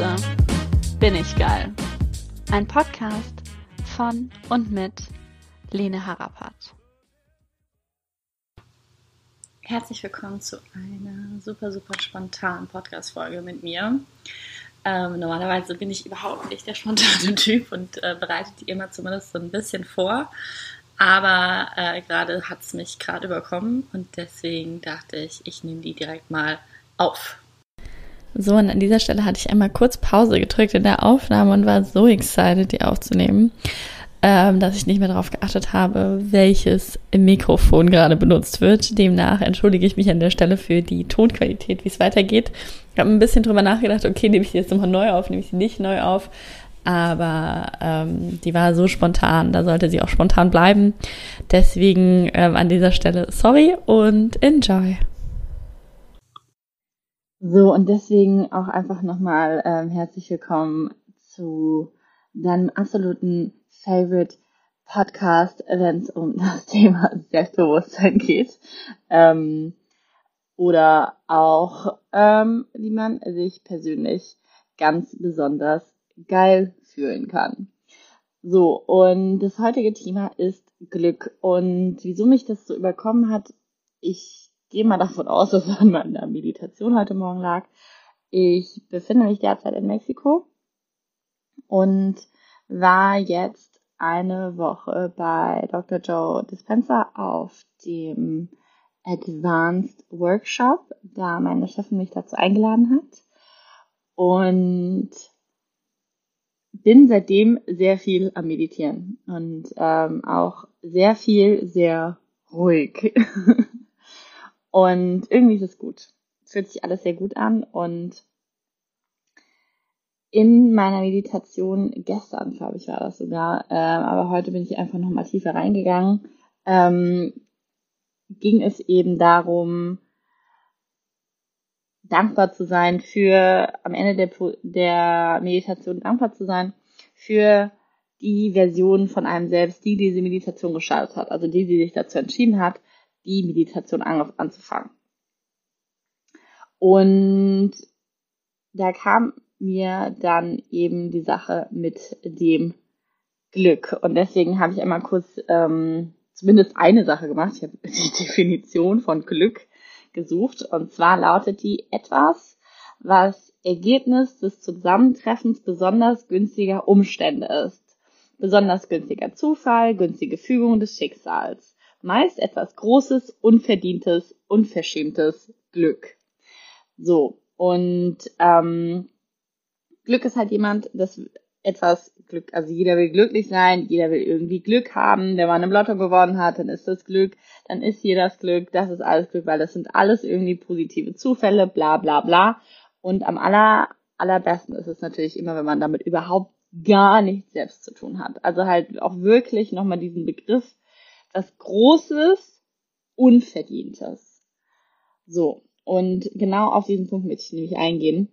Scheiße, bin ich geil. Ein Podcast von und mit Lene Harapat. Herzlich willkommen zu einer super, super spontanen Podcast-Folge mit mir. Ähm, normalerweise bin ich überhaupt nicht der spontane Typ und äh, bereite die immer zumindest so ein bisschen vor. Aber äh, gerade hat es mich gerade überkommen und deswegen dachte ich, ich nehme die direkt mal auf. So, und an dieser Stelle hatte ich einmal kurz Pause gedrückt in der Aufnahme und war so excited, die aufzunehmen, ähm, dass ich nicht mehr darauf geachtet habe, welches Mikrofon gerade benutzt wird. Demnach entschuldige ich mich an der Stelle für die Tonqualität, wie es weitergeht. Ich habe ein bisschen drüber nachgedacht, okay, nehme ich die jetzt nochmal neu auf, nehme ich sie nicht neu auf. Aber ähm, die war so spontan, da sollte sie auch spontan bleiben. Deswegen ähm, an dieser Stelle sorry und enjoy. So, und deswegen auch einfach nochmal ähm, herzlich willkommen zu deinem absoluten Favorite Podcast, wenn es um das Thema Selbstbewusstsein geht. Ähm, oder auch, ähm, wie man sich persönlich ganz besonders geil fühlen kann. So, und das heutige Thema ist Glück. Und wieso mich das so überkommen hat, ich gehe mal davon aus, dass es an meiner Meditation heute Morgen lag. Ich befinde mich derzeit in Mexiko und war jetzt eine Woche bei Dr. Joe Dispenza auf dem Advanced Workshop, da meine Chefin mich dazu eingeladen hat. Und bin seitdem sehr viel am Meditieren und ähm, auch sehr viel, sehr ruhig. Und irgendwie ist es gut. Es fühlt sich alles sehr gut an und in meiner Meditation gestern, glaube ich, war das sogar, äh, aber heute bin ich einfach noch mal tiefer reingegangen, ähm, ging es eben darum, dankbar zu sein für, am Ende der, der Meditation dankbar zu sein für die Version von einem selbst, die diese Meditation gestartet hat, also die, die sich dazu entschieden hat, die Meditation an, anzufangen. Und da kam mir dann eben die Sache mit dem Glück. Und deswegen habe ich einmal kurz ähm, zumindest eine Sache gemacht. Ich habe die Definition von Glück gesucht. Und zwar lautet die etwas, was Ergebnis des Zusammentreffens besonders günstiger Umstände ist. Besonders günstiger Zufall, günstige Fügung des Schicksals meist etwas Großes, Unverdientes, Unverschämtes Glück. So, und ähm, Glück ist halt jemand, das etwas Glück, also jeder will glücklich sein, jeder will irgendwie Glück haben. Wenn man im Lotto gewonnen hat, dann ist das Glück, dann ist hier das Glück, das ist alles Glück, weil das sind alles irgendwie positive Zufälle, bla bla bla. Und am aller, allerbesten ist es natürlich immer, wenn man damit überhaupt gar nichts selbst zu tun hat. Also halt auch wirklich nochmal diesen Begriff was Großes, Unverdientes. So, und genau auf diesen Punkt möchte ich nämlich eingehen.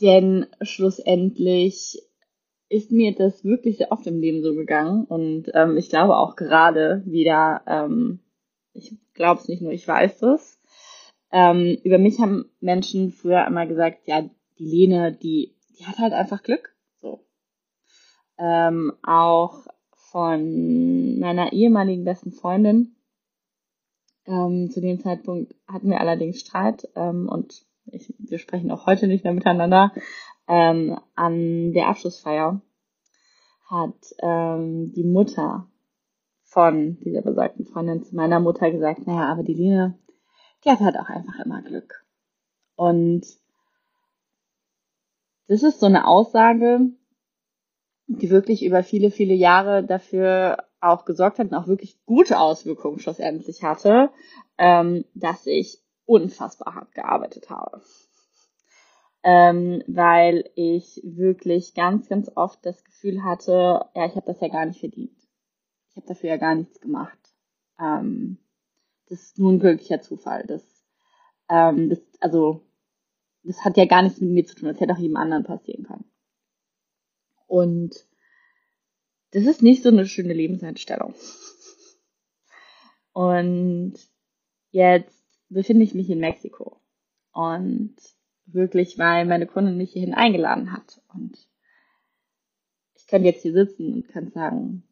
Denn schlussendlich ist mir das wirklich sehr oft im Leben so gegangen und ähm, ich glaube auch gerade wieder, ähm, ich glaube es nicht nur, ich weiß es. Ähm, über mich haben Menschen früher immer gesagt, ja, die Lene, die, die hat halt einfach Glück. So. Ähm, auch von meiner ehemaligen besten Freundin. Ähm, zu dem Zeitpunkt hatten wir allerdings Streit ähm, und ich, wir sprechen auch heute nicht mehr miteinander. Ähm, an der Abschlussfeier hat ähm, die Mutter von dieser besagten Freundin zu meiner Mutter gesagt, naja, aber die Lene, die hat halt auch einfach immer Glück. Und das ist so eine Aussage, die wirklich über viele, viele Jahre dafür auch gesorgt hat und auch wirklich gute Auswirkungen schlussendlich hatte, ähm, dass ich unfassbar hart gearbeitet habe. Ähm, weil ich wirklich ganz, ganz oft das Gefühl hatte, ja, ich habe das ja gar nicht verdient. Ich habe dafür ja gar nichts gemacht. Ähm, das ist nur ein glücklicher Zufall. Das, ähm, das, also, das hat ja gar nichts mit mir zu tun. Das hätte auch jedem anderen passieren können. Und das ist nicht so eine schöne Lebenseinstellung. Und jetzt befinde ich mich in Mexiko. Und wirklich, weil meine Kundin mich hierhin eingeladen hat. Und ich könnte jetzt hier sitzen und kann sagen,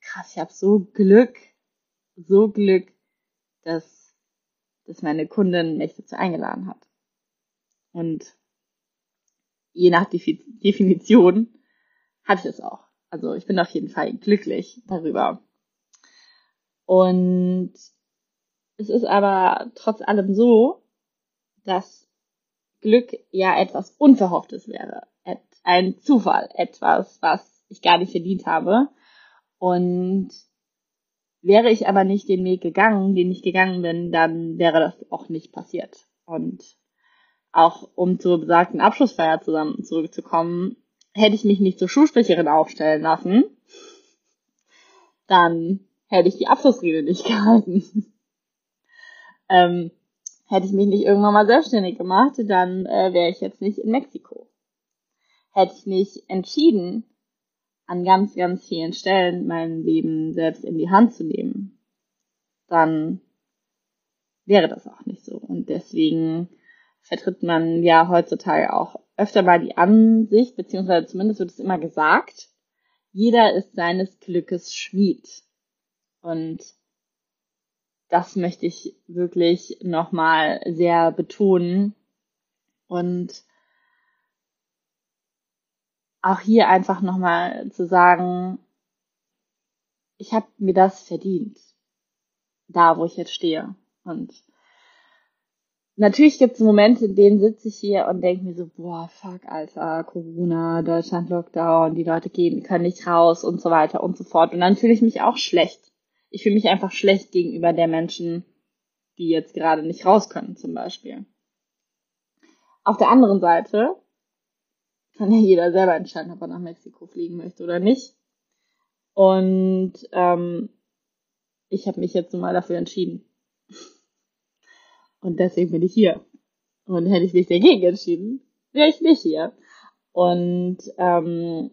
krass, ich habe so Glück, so Glück, dass, dass meine Kundin mich dazu eingeladen hat. Und je nach Definition hatte ich es auch. Also ich bin auf jeden Fall glücklich darüber. Und es ist aber trotz allem so, dass Glück ja etwas Unverhofftes wäre. Ein Zufall, etwas, was ich gar nicht verdient habe. Und wäre ich aber nicht den Weg gegangen, den ich gegangen bin, dann wäre das auch nicht passiert. Und auch um zur besagten Abschlussfeier zusammen zurückzukommen, hätte ich mich nicht zur Schulsprecherin aufstellen lassen, dann hätte ich die Abschlussrede nicht gehalten. ähm, hätte ich mich nicht irgendwann mal selbstständig gemacht, dann äh, wäre ich jetzt nicht in Mexiko. Hätte ich nicht entschieden, an ganz, ganz vielen Stellen mein Leben selbst in die Hand zu nehmen, dann wäre das auch nicht so. Und deswegen vertritt man ja heutzutage auch öfter mal die Ansicht, beziehungsweise zumindest wird es immer gesagt, jeder ist seines Glückes Schmied. Und das möchte ich wirklich nochmal sehr betonen. Und auch hier einfach nochmal zu sagen, ich habe mir das verdient, da wo ich jetzt stehe. Und natürlich gibt es Momente, in denen sitze ich hier und denke mir so, boah, fuck, Alter, Corona, Deutschland Lockdown, die Leute gehen, können nicht raus und so weiter und so fort. Und dann fühle ich mich auch schlecht ich fühle mich einfach schlecht gegenüber der Menschen, die jetzt gerade nicht raus können, zum Beispiel. Auf der anderen Seite kann ja jeder selber entscheiden, ob er nach Mexiko fliegen möchte oder nicht. Und ähm, ich habe mich jetzt nun mal dafür entschieden. Und deswegen bin ich hier. Und hätte ich mich dagegen entschieden, wäre ich nicht hier. Und ähm,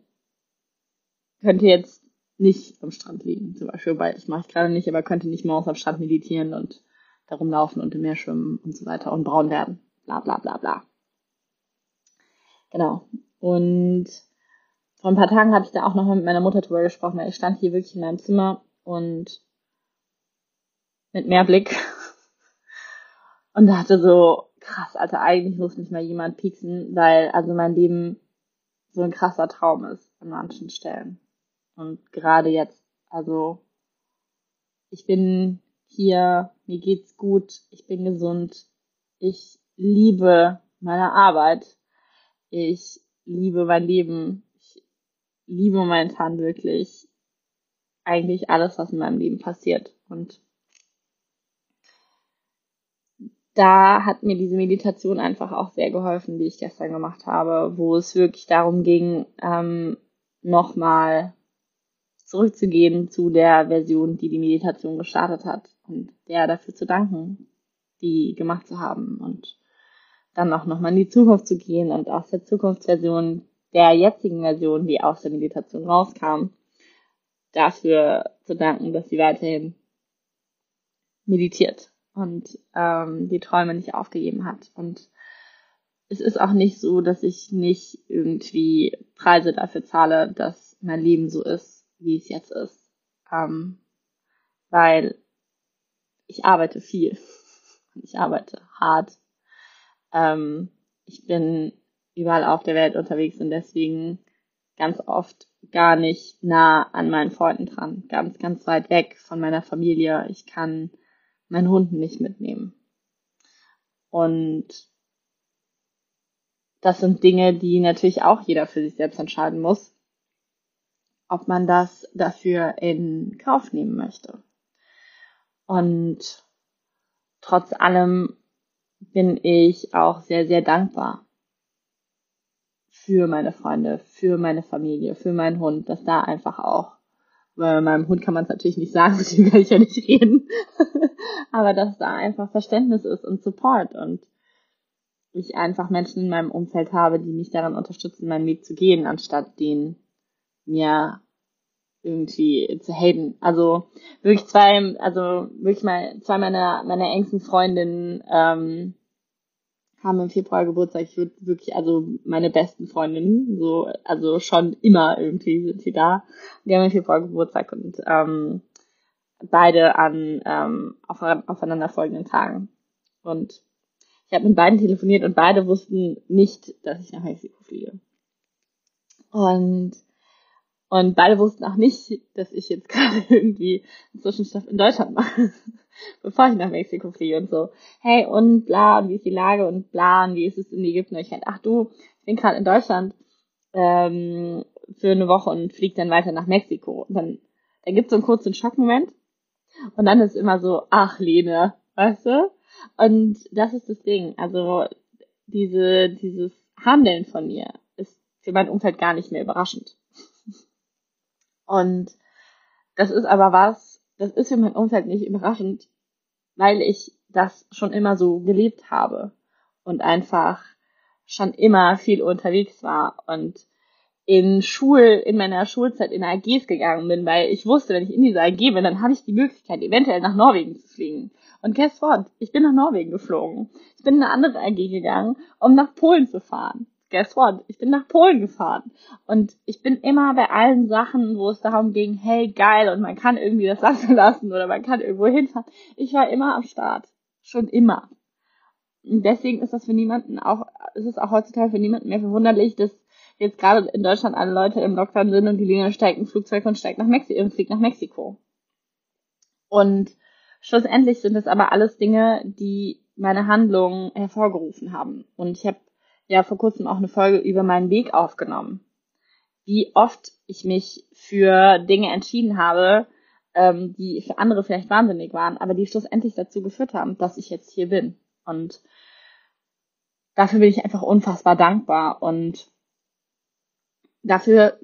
könnte jetzt nicht am Strand liegen, zum Beispiel, weil das mache ich gerade nicht, aber könnte nicht morgens am Strand meditieren und darum laufen und im Meer schwimmen und so weiter und braun werden. Bla bla bla bla. Genau. Und vor ein paar Tagen habe ich da auch noch mit meiner Mutter drüber gesprochen, weil ich stand hier wirklich in meinem Zimmer und mit Meerblick und dachte so, krass, Alter, eigentlich muss mich mal jemand pieksen, weil also mein Leben so ein krasser Traum ist an manchen Stellen. Und gerade jetzt, also ich bin hier, mir geht's gut, ich bin gesund, ich liebe meine Arbeit, ich liebe mein Leben, ich liebe momentan wirklich eigentlich alles, was in meinem Leben passiert. Und da hat mir diese Meditation einfach auch sehr geholfen, die ich gestern gemacht habe, wo es wirklich darum ging, ähm, nochmal zurückzugehen zu der Version, die die Meditation gestartet hat und der dafür zu danken, die gemacht zu haben und dann auch nochmal in die Zukunft zu gehen und aus der Zukunftsversion der jetzigen Version, die aus der Meditation rauskam, dafür zu danken, dass sie weiterhin meditiert und ähm, die Träume nicht aufgegeben hat. Und es ist auch nicht so, dass ich nicht irgendwie Preise dafür zahle, dass mein Leben so ist, wie es jetzt ist. Ähm, weil ich arbeite viel. Ich arbeite hart. Ähm, ich bin überall auf der Welt unterwegs und deswegen ganz oft gar nicht nah an meinen Freunden dran. Ganz, ganz weit weg von meiner Familie. Ich kann meinen Hund nicht mitnehmen. Und das sind Dinge, die natürlich auch jeder für sich selbst entscheiden muss ob man das dafür in Kauf nehmen möchte. Und trotz allem bin ich auch sehr, sehr dankbar für meine Freunde, für meine Familie, für meinen Hund, dass da einfach auch, weil meinem Hund kann man es natürlich nicht sagen, mit dem kann ich ja nicht reden, aber dass da einfach Verständnis ist und Support und ich einfach Menschen in meinem Umfeld habe, die mich daran unterstützen, meinen Weg zu gehen, anstatt den mir irgendwie zu haten. Also wirklich zwei, also wirklich mal zwei meiner meiner engsten Freundinnen ähm, haben im Februar Geburtstag. Ich würde wirklich, also meine besten Freundinnen, so, also schon immer irgendwie sind sie da. Die haben im Februar Geburtstag und ähm, beide an ähm, auf, aufeinanderfolgenden Tagen. Und ich habe mit beiden telefoniert und beide wussten nicht, dass ich nach Mexiko fliege. Und und beide wussten auch nicht, dass ich jetzt gerade irgendwie einen Zwischenstopp in Deutschland mache, bevor ich nach Mexiko fliege und so. Hey, und bla, und wie ist die Lage und bla, und wie ist es in Ägypten? Und ich halt, ach du, ich bin gerade in Deutschland ähm, für eine Woche und fliege dann weiter nach Mexiko. Und dann, dann gibt es so einen kurzen Schockmoment. Und dann ist immer so, ach Lene, weißt du? Und das ist das Ding. Also diese, dieses Handeln von mir ist für mein Umfeld gar nicht mehr überraschend. Und das ist aber was, das ist für mein Umfeld nicht überraschend, weil ich das schon immer so gelebt habe und einfach schon immer viel unterwegs war und in Schul, in meiner Schulzeit in AGs gegangen bin, weil ich wusste, wenn ich in dieser AG bin, dann habe ich die Möglichkeit, eventuell nach Norwegen zu fliegen. Und guess what? Ich bin nach Norwegen geflogen. Ich bin in eine andere AG gegangen, um nach Polen zu fahren guess what? Ich bin nach Polen gefahren. Und ich bin immer bei allen Sachen, wo es darum ging, hey, geil, und man kann irgendwie das Land verlassen oder man kann irgendwo hinfahren. Ich war immer am Start. Schon immer. Und deswegen ist das für niemanden auch, ist es auch heutzutage für niemanden mehr verwunderlich, dass jetzt gerade in Deutschland alle Leute im Lockdown sind und die Linie steigt ein Flugzeug und steigt nach Mexiko und fliegt nach Mexiko. Und schlussendlich sind es aber alles Dinge, die meine Handlungen hervorgerufen haben. Und ich habe ja vor kurzem auch eine Folge über meinen Weg aufgenommen. Wie oft ich mich für Dinge entschieden habe, ähm, die für andere vielleicht wahnsinnig waren, aber die schlussendlich dazu geführt haben, dass ich jetzt hier bin. Und dafür bin ich einfach unfassbar dankbar. Und dafür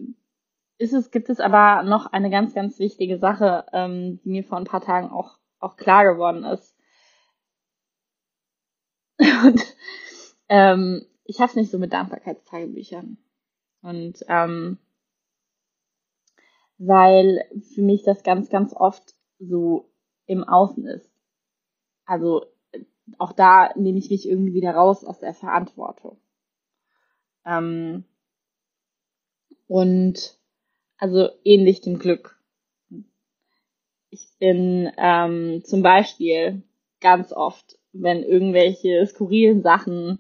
ist es, gibt es aber noch eine ganz, ganz wichtige Sache, ähm, die mir vor ein paar Tagen auch, auch klar geworden ist. Und ähm, ich habe es nicht so mit Dankbarkeitstagebüchern. Und ähm, weil für mich das ganz, ganz oft so im Außen ist. Also auch da nehme ich mich irgendwie wieder raus aus der Verantwortung. Ähm, und also ähnlich dem Glück. Ich bin ähm, zum Beispiel ganz oft, wenn irgendwelche skurrilen Sachen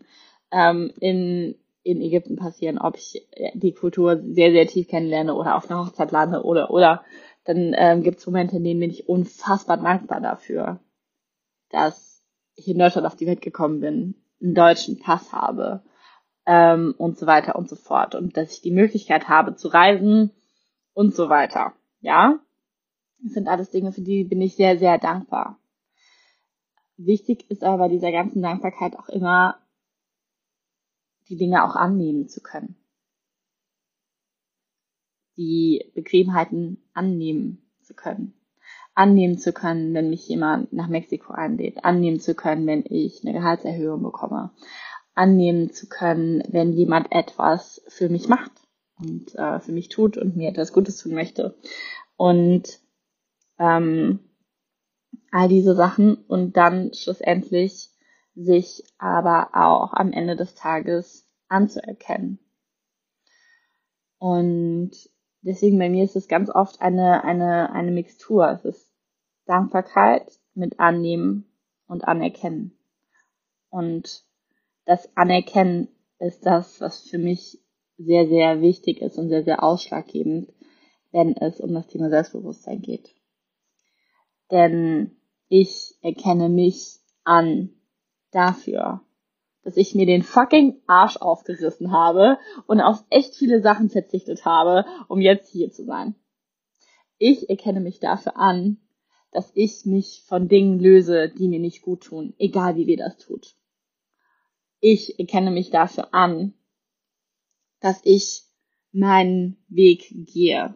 ähm, in, in Ägypten passieren, ob ich äh, die Kultur sehr, sehr tief kennenlerne oder auf einer Hochzeit lande oder, oder, dann ähm, gibt es Momente, in denen bin ich unfassbar dankbar dafür, dass ich in Deutschland auf die Welt gekommen bin, einen deutschen Pass habe ähm, und so weiter und so fort und dass ich die Möglichkeit habe zu reisen und so weiter. Ja, das sind alles Dinge, für die bin ich sehr, sehr dankbar. Wichtig ist aber bei dieser ganzen Dankbarkeit auch immer die Dinge auch annehmen zu können. Die Bequemheiten annehmen zu können. Annehmen zu können, wenn mich jemand nach Mexiko einlädt. Annehmen zu können, wenn ich eine Gehaltserhöhung bekomme. Annehmen zu können, wenn jemand etwas für mich macht und äh, für mich tut und mir etwas Gutes tun möchte. Und ähm, all diese Sachen und dann schlussendlich sich aber auch am Ende des Tages anzuerkennen. Und deswegen bei mir ist es ganz oft eine, eine, eine Mixtur. Es ist Dankbarkeit mit Annehmen und Anerkennen. Und das Anerkennen ist das, was für mich sehr, sehr wichtig ist und sehr, sehr ausschlaggebend, wenn es um das Thema Selbstbewusstsein geht. Denn ich erkenne mich an dafür, dass ich mir den fucking Arsch aufgerissen habe und auf echt viele Sachen verzichtet habe, um jetzt hier zu sein. Ich erkenne mich dafür an, dass ich mich von Dingen löse, die mir nicht gut tun, egal wie wir das tut. Ich erkenne mich dafür an, dass ich meinen Weg gehe.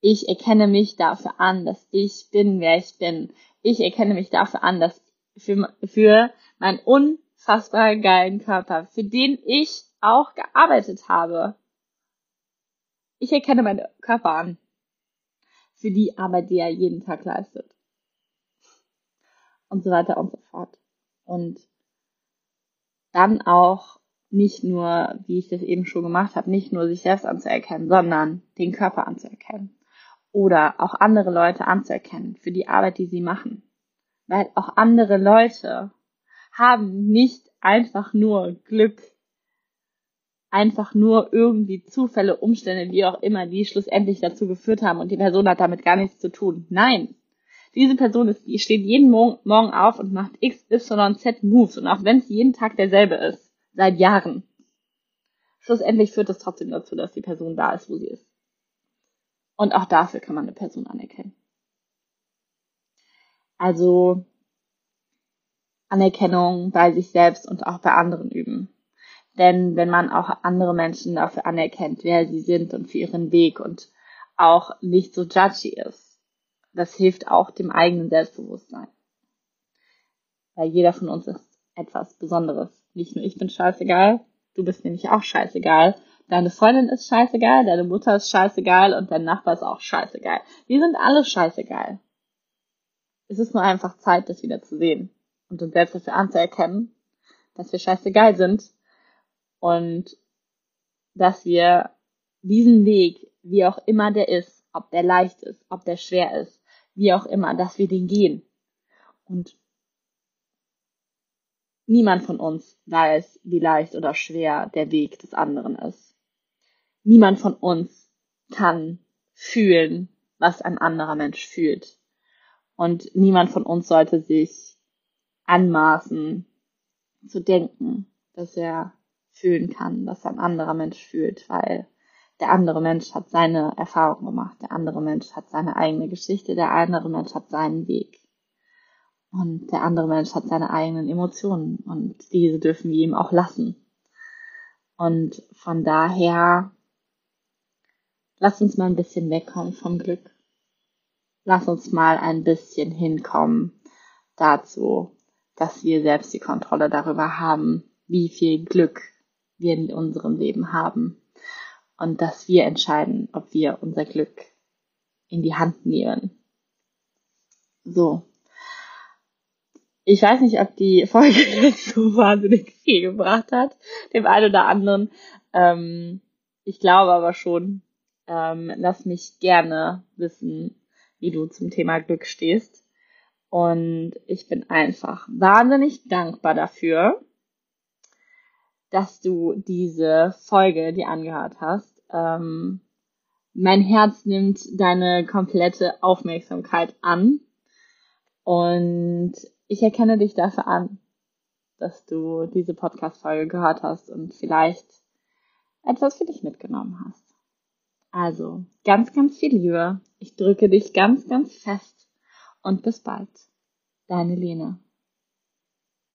Ich erkenne mich dafür an, dass ich bin, wer ich bin. Ich erkenne mich dafür an, dass für, für meinen unfassbar geilen Körper, für den ich auch gearbeitet habe. Ich erkenne meinen Körper an. Für die Arbeit, die er jeden Tag leistet. Und so weiter und so fort. Und dann auch nicht nur, wie ich das eben schon gemacht habe, nicht nur sich selbst anzuerkennen, sondern den Körper anzuerkennen. Oder auch andere Leute anzuerkennen für die Arbeit, die sie machen. Weil auch andere Leute haben nicht einfach nur Glück, einfach nur irgendwie Zufälle, Umstände, wie auch immer, die schlussendlich dazu geführt haben und die Person hat damit gar nichts zu tun. Nein, diese Person ist, die steht jeden Morgen auf und macht X, Y, Z Moves. Und auch wenn es jeden Tag derselbe ist, seit Jahren, schlussendlich führt es trotzdem dazu, dass die Person da ist, wo sie ist. Und auch dafür kann man eine Person anerkennen. Also Anerkennung bei sich selbst und auch bei anderen üben. Denn wenn man auch andere Menschen dafür anerkennt, wer sie sind und für ihren Weg und auch nicht so judgy ist, das hilft auch dem eigenen Selbstbewusstsein. Weil jeder von uns ist etwas Besonderes. Nicht nur ich bin scheißegal, du bist nämlich auch scheißegal. Deine Freundin ist scheißegal, deine Mutter ist scheißegal und dein Nachbar ist auch scheißegal. Wir sind alle scheißegal. Es ist nur einfach Zeit, das wieder zu sehen und uns selbst dafür anzuerkennen, dass wir scheißegal sind und dass wir diesen Weg, wie auch immer der ist, ob der leicht ist, ob der schwer ist, wie auch immer, dass wir den gehen. Und niemand von uns weiß, wie leicht oder schwer der Weg des anderen ist. Niemand von uns kann fühlen, was ein anderer Mensch fühlt. Und niemand von uns sollte sich anmaßen zu denken, dass er fühlen kann, was ein anderer Mensch fühlt, weil der andere Mensch hat seine Erfahrung gemacht, der andere Mensch hat seine eigene Geschichte, der andere Mensch hat seinen Weg. Und der andere Mensch hat seine eigenen Emotionen und diese dürfen wir ihm auch lassen. Und von daher, lass uns mal ein bisschen wegkommen vom Glück. Lass uns mal ein bisschen hinkommen dazu, dass wir selbst die Kontrolle darüber haben, wie viel Glück wir in unserem Leben haben und dass wir entscheiden, ob wir unser Glück in die Hand nehmen. So. Ich weiß nicht, ob die Folge jetzt so wahnsinnig viel gebracht hat, dem einen oder anderen. Ähm, ich glaube aber schon. Ähm, lass mich gerne wissen, wie du zum Thema Glück stehst. Und ich bin einfach wahnsinnig dankbar dafür, dass du diese Folge dir angehört hast ähm, mein Herz nimmt deine komplette Aufmerksamkeit an und ich erkenne dich dafür an, dass du diese Podcast-Folge gehört hast und vielleicht etwas für dich mitgenommen hast. Also, ganz, ganz viel Liebe. Ich drücke dich ganz, ganz fest und bis bald. Deine Lene.